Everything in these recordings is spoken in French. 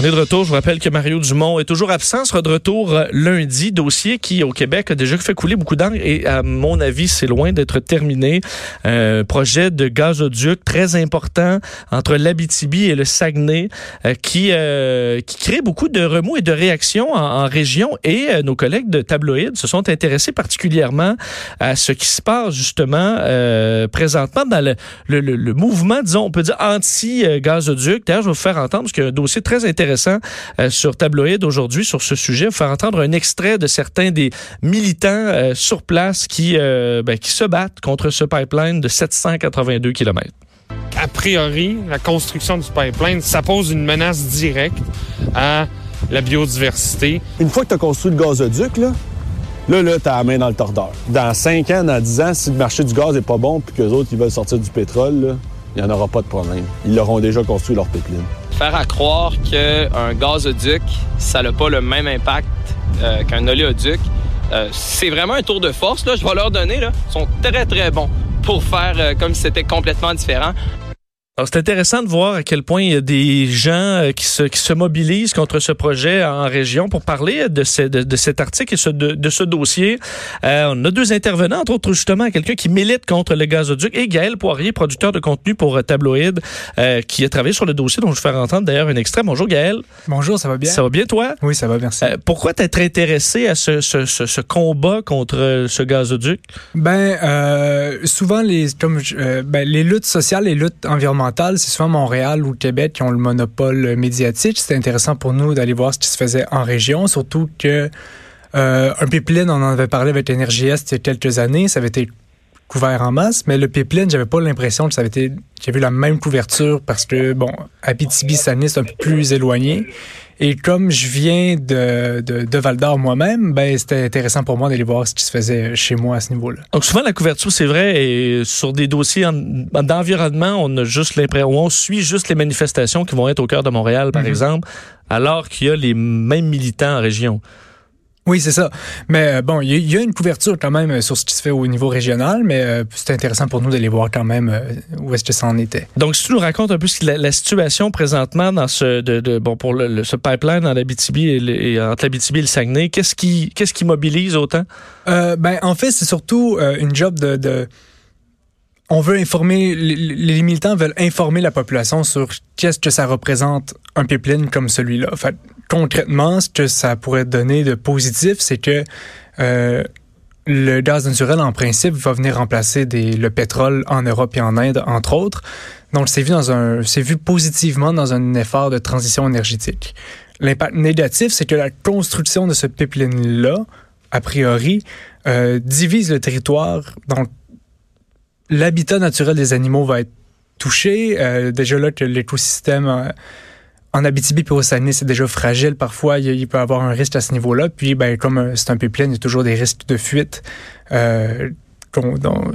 On est de retour. Je vous rappelle que Mario Dumont est toujours absent. sera de retour euh, lundi. Dossier qui, au Québec, a déjà fait couler beaucoup d'encre et, à mon avis, c'est loin d'être terminé. Euh, projet de gazoduc très important entre l'Abitibi et le Saguenay euh, qui, euh, qui crée beaucoup de remous et de réactions en, région. Et nos collègues de Tabloïd se sont intéressés particulièrement à ce qui se passe justement présentement dans le, le, le, mouvement, disons, on peut dire anti-gazoduc. D'ailleurs, je vais vous faire entendre parce qu'il y un dossier très intéressant intéressant euh, sur Tabloïd aujourd'hui sur ce sujet. Faire entendre un extrait de certains des militants euh, sur place qui, euh, ben, qui se battent contre ce pipeline de 782 km. A priori, la construction du pipeline, ça pose une menace directe à la biodiversité. Une fois que tu as construit le gazoduc, là, Là, là, t'as la main dans le tordeur. Dans 5 ans, dans 10 ans, si le marché du gaz est pas bon puis qu'eux autres, ils veulent sortir du pétrole, il n'y en aura pas de problème. Ils l'auront déjà construit leur pipeline faire à croire qu'un gazoduc, ça n'a pas le même impact euh, qu'un oléoduc. Euh, c'est vraiment un tour de force, là, je vais leur donner. Ils sont très, très bons pour faire euh, comme si c'était complètement différent c'est intéressant de voir à quel point il y a des gens euh, qui se, qui se mobilisent contre ce projet en région pour parler de, ce, de, cet article et de, de ce dossier. Euh, on a deux intervenants, entre autres justement quelqu'un qui milite contre le gazoduc et Gaël Poirier, producteur de contenu pour Tabloïd, euh, qui a travaillé sur le dossier dont je vais faire entendre d'ailleurs un extrait. Bonjour Gaël. Bonjour, ça va bien? Ça va bien toi? Oui, ça va, merci. pourquoi t'être intéressé à ce, ce, ce, combat contre ce gazoduc? Ben, souvent les, comme, ben, les luttes sociales, les luttes environnementales, c'est souvent Montréal ou Québec qui ont le monopole médiatique. C'était intéressant pour nous d'aller voir ce qui se faisait en région, surtout que euh, un pipeline, on en avait parlé avec Énergie Est il y a quelques années, ça avait été couvert en masse, mais le pipeline, j'avais pas l'impression que ça avait été, eu la même couverture parce que, bon, Abitibi-Sanis, c'est un peu plus éloigné. Et comme je viens de, de, de Val d'Or moi-même, ben, c'était intéressant pour moi d'aller voir ce qui se faisait chez moi à ce niveau-là. Donc souvent la couverture, c'est vrai, et sur des dossiers d'environnement, on a juste l'impression, on suit juste les manifestations qui vont être au cœur de Montréal, par mhm. exemple, alors qu'il y a les mêmes militants en région. Oui, c'est ça. Mais euh, bon, il y, a une couverture quand même euh, sur ce qui se fait au niveau régional, mais euh, c'est intéressant pour nous d'aller voir quand même où est-ce que ça en était. Donc, si tu nous racontes un peu la, la situation présentement dans ce de, bon pour le, ce pipeline dans l'Abitibi et, et, entre l'Abitibi et le Saguenay, qu'est-ce qui qu'est-ce qui mobilise autant? Ben, en fait, c'est surtout une job de, on veut informer, les militants veulent informer la population sur qu'est-ce que ça représente un pipeline comme celui-là. En fait, concrètement, ce que ça pourrait donner de positif, c'est que euh, le gaz naturel, en principe, va venir remplacer des, le pétrole en Europe et en Inde, entre autres. Donc, c'est vu dans un, c'est vu positivement dans un effort de transition énergétique. L'impact négatif, c'est que la construction de ce pipeline-là, a priori, euh, divise le territoire. Donc, l'habitat naturel des animaux va être touché. Euh, déjà là que l'écosystème euh, en Abitibi et au Saguenay, c'est déjà fragile. Parfois, il, peut y avoir un risque à ce niveau-là. Puis, ben, comme euh, c'est un pipeline, il y a toujours des risques de fuite. Euh,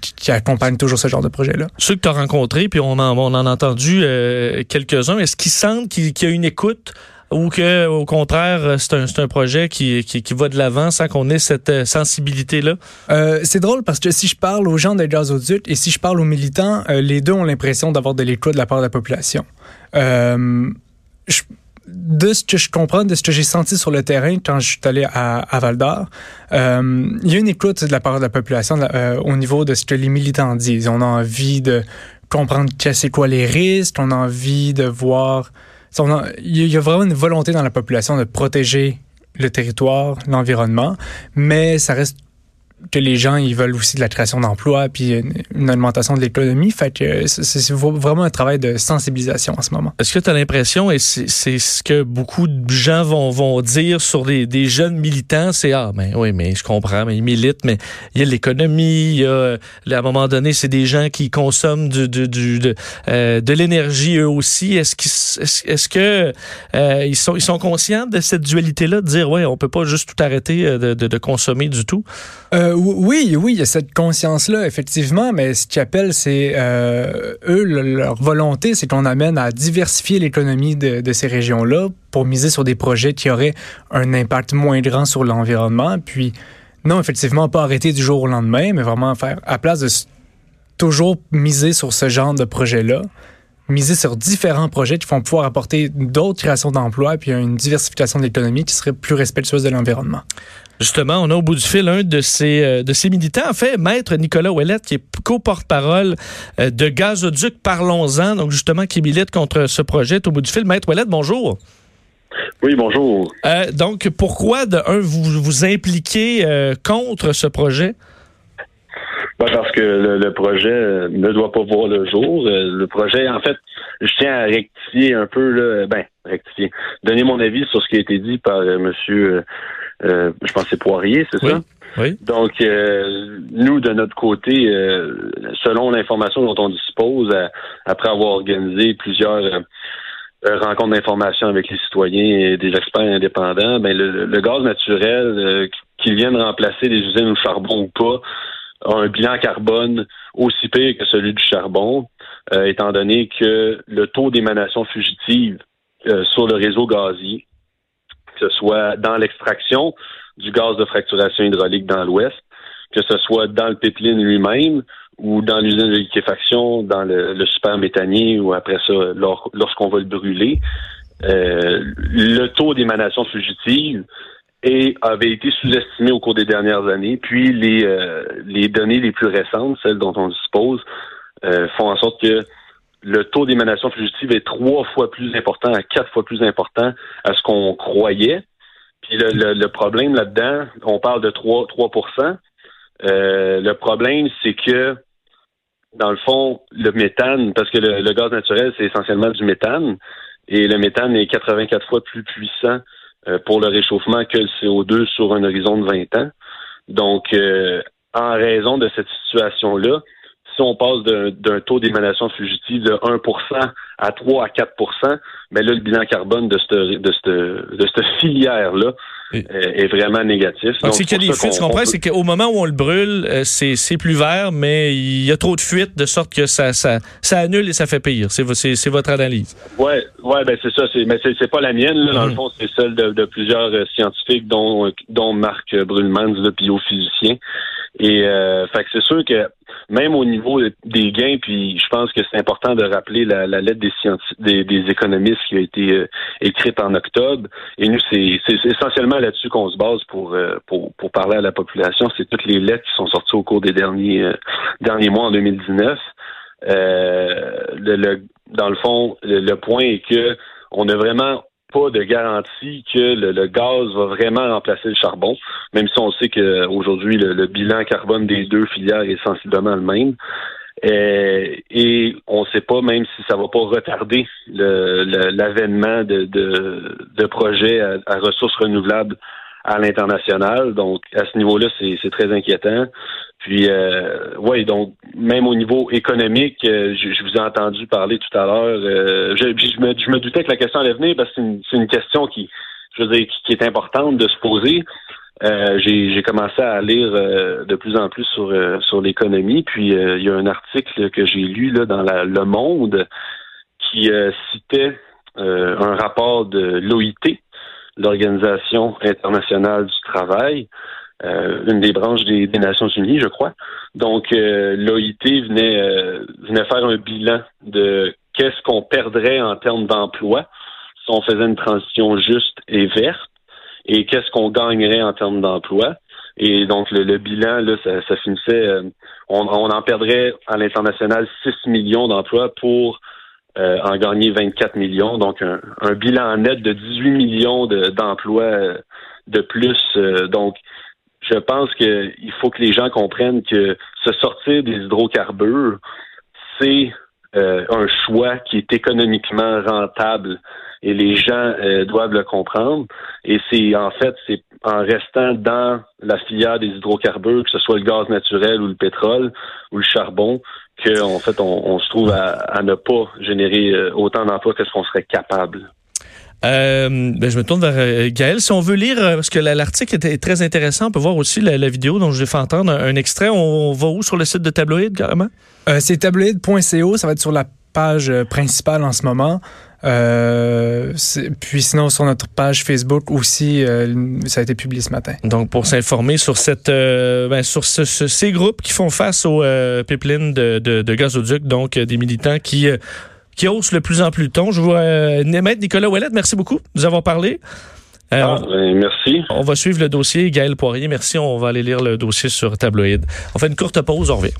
qui accompagnent toujours ce genre de projet-là. Ceux que tu as rencontrés, puis on en, on en a entendu euh, quelques-uns, est-ce qu'ils sentent qu'il y a une écoute ou que au contraire c'est un, un, projet qui, qui, qui va de l'avant sans qu'on ait cette sensibilité là euh, c'est drôle parce que si je parle aux gens des gazoducs et si je parle aux militants les deux ont l'impression d'avoir de l'écoute de la part de la population euh, de ce que je comprends, de ce que j'ai senti sur le terrain quand je suis allé à, à Val d'Or, euh, il y a une écoute de la part de la population euh, au niveau de ce que les militants disent. On a envie de comprendre c'est quoi les risques, on a envie de voir... il y a vraiment une volonté dans la population de protéger le territoire, l'environnement, mais ça reste que les gens ils veulent aussi de la création d'emplois puis une, augmentation de l'économie. Fait que c'est vraiment un travail de sensibilisation en ce moment. Est-ce que tu as l'impression, et c'est ce que beaucoup de gens vont, vont dire sur des, des jeunes militants, c'est Ah, mais oui, mais je comprends, mais ils militent, mais il y a l'économie, il y a à un moment donné, c'est des gens qui consomment du, du, du de, euh, de l'énergie eux aussi. Est-ce qu'ils est-ce que euh, ils sont ils sont conscients de cette dualité-là, de dire ouais, on peut pas juste tout arrêter euh, de, de, de consommer du tout? Euh, Euh, oui, oui, il y a cette conscience-là, effectivement, mais ce qu'ils appellent, c'est euh, eux, leur volonté, c'est qu'on amène à diversifier l'économie de, ces régions-là pour miser sur des projets qui auraient un impact moins grand sur l'environnement. Puis, non, effectivement, pas arrêter du jour au lendemain, mais vraiment faire, à place de toujours miser sur ce genre de projet-là, miser sur différents projets qui vont pouvoir apporter d'autres créations d'emplois puis une diversification de l'économie qui serait plus respectueuse de l'environnement. Justement, on a au bout du fil un de ces, euh, de ces militants, en fait, Maître Nicolas Ouellette, qui est co-porte-parole euh, de Gazoduc Parlons-en, donc justement qui milite contre ce projet. Au bout du fil, Maître Ouellette, bonjour. Oui, bonjour. Euh, donc, pourquoi, de un, vous vous impliquez euh, contre ce projet? Ben parce que le, le, projet ne doit pas voir le jour. Le projet, en fait, je tiens à rectifier un peu, là, ben, rectifier, donner mon avis sur ce qui a été dit par euh, monsieur, euh, je pense que c'est Poirier, c'est oui. ça? Oui. Donc, euh, nous, de notre côté, euh, selon l'information dont on dispose, après avoir organisé plusieurs rencontres d'information avec les citoyens et des experts indépendants, ben le, le gaz naturel qu'il vienne remplacer les usines au charbon ou pas, a un bilan carbone aussi pire que celui du charbon, euh, étant donné que le taux d'émanation fugitive euh, sur le réseau gazier, que ce soit dans l'extraction du gaz de fracturation hydraulique dans l'Ouest, que ce soit dans le pipeline lui-même ou dans l'usine de liquéfaction, dans le, le ou après ça, lors, lorsqu'on va le brûler, euh, le taux d'émanation fugitive avait été sous-estimé au cours des dernières années. Puis les, euh, les données les plus récentes, celles dont on dispose, euh, font en sorte que le taux d'émanation fugitive est trois fois plus important, à quatre fois plus important à ce qu'on croyait. Puis le, le, le problème là-dedans, on parle de 3, 3 euh, Le problème, c'est que dans le fond, le méthane, parce que le, le gaz naturel, c'est essentiellement du méthane, et le méthane est 84 fois plus puissant euh, pour le réchauffement que le CO2 sur un horizon de 20 ans. Donc, euh, en raison de cette situation-là, si on passe d'un taux d'émanation fugitive de 1% à 3 à 4% mais là, le bilan carbone de cette, de cette, de cette filière-là euh, est vraiment négatif. Donc, c'est qu'il y a des fuites, je comprends, c'est qu'au moment où on le brûle, euh, c'est plus vert, mais il y a trop de fuites de sorte que ça, ça, ça annule et ça fait pire. C'est votre analyse. Ouais, ouais, ben c'est ça. Mais c'est pas la mienne. Là, dans le fond, c'est celle de, de, plusieurs euh, scientifiques, dont, dont Marc Brulmans, le biophysicien. Et euh, fait que c'est sûr que même au niveau des gains, puis je pense que c'est important de rappeler la, la lettre des, des, des, économistes qui a été euh, écrite en octobre. Et nous, c'est essentiellement là-dessus qu'on se base pour, euh, pour, pour parler à la population. C'est toutes les lettres qui sont sorties au cours des derniers euh, derniers mois en 2019. Le, le, dans le fond, le, le point est que on a vraiment pas de garantie que le, gaz va vraiment remplacer le charbon, même si on sait qu'aujourd'hui, le, le bilan carbone des deux filières est sensiblement le même. Et, et on ne sait pas même si ça va pas retarder l'avènement de, projets à ressources renouvelables à l'international. Donc, à ce niveau-là, c'est très inquiétant. Puis, euh, oui, donc, même au niveau économique, euh, je, je, vous ai entendu parler tout à l'heure. Euh, je, je, me, je me doutais que la question allait venir parce que c'est une, une, question qui, je veux dire, qui, est importante de se poser. Euh, J'ai commencé à lire euh, de plus en plus sur, euh, sur l'économie. Puis, il y a un article que j'ai lu là, dans la, Le Monde qui citait un rapport de l'OIT, l'Organisation internationale du travail, euh, une des branches des, Nations Unies, je crois. Donc, euh, l'OIT venait, euh, venait faire un bilan de qu'est-ce qu'on perdrait en termes d'emploi si on faisait une transition juste et verte, et qu'est-ce qu'on gagnerait en termes d'emploi. Et donc, le, le, bilan, là, ça, ça finissait, on, on, en perdrait à l'international 6 millions d'emplois pour euh, en gagner 24 millions, donc un, un, bilan net de 18 millions d'emplois de, de, plus. Euh, donc, je pense qu'il faut que les gens comprennent que se sortir des hydrocarbures, c'est euh, un choix qui est économiquement rentable et les gens doivent le comprendre. Et c'est en fait, c'est en restant dans la filière des hydrocarbures, que ce soit le gaz naturel ou le pétrole ou le charbon, qu'en en fait, on, on, se trouve à, à, ne pas générer autant d'emplois que ce qu'on serait capable. Euh, ben, je me tourne vers euh, Gaël. Si on veut lire, euh, parce que la- l'article est, très intéressant, on peut voir aussi la, la vidéo dont je vais fait entendre un, un extrait. On, va où sur le site de Tabloïd, carrément? Euh, c'est tabloïd.co, ça va être sur la page euh, principale en ce moment. Euh, puis sinon, sur notre page Facebook aussi, euh, ça a été publié ce matin. Donc, pour s'informer sur cette, euh, ben, sur ce- ce- ces groupes qui font face aux euh, pipelines de, de, de gazoduc, donc euh, des militants qui, euh, qui haussent de plus en plus le ton. Je vois euh, Maître Nicolas Ouellet, merci beaucoup de nous avoir parlé. Euh, Ah, ben, merci. on va suivre le dossier. Gaël Poirier, merci. On va aller lire le dossier sur Tabloïd. On fait une courte pause, on revient.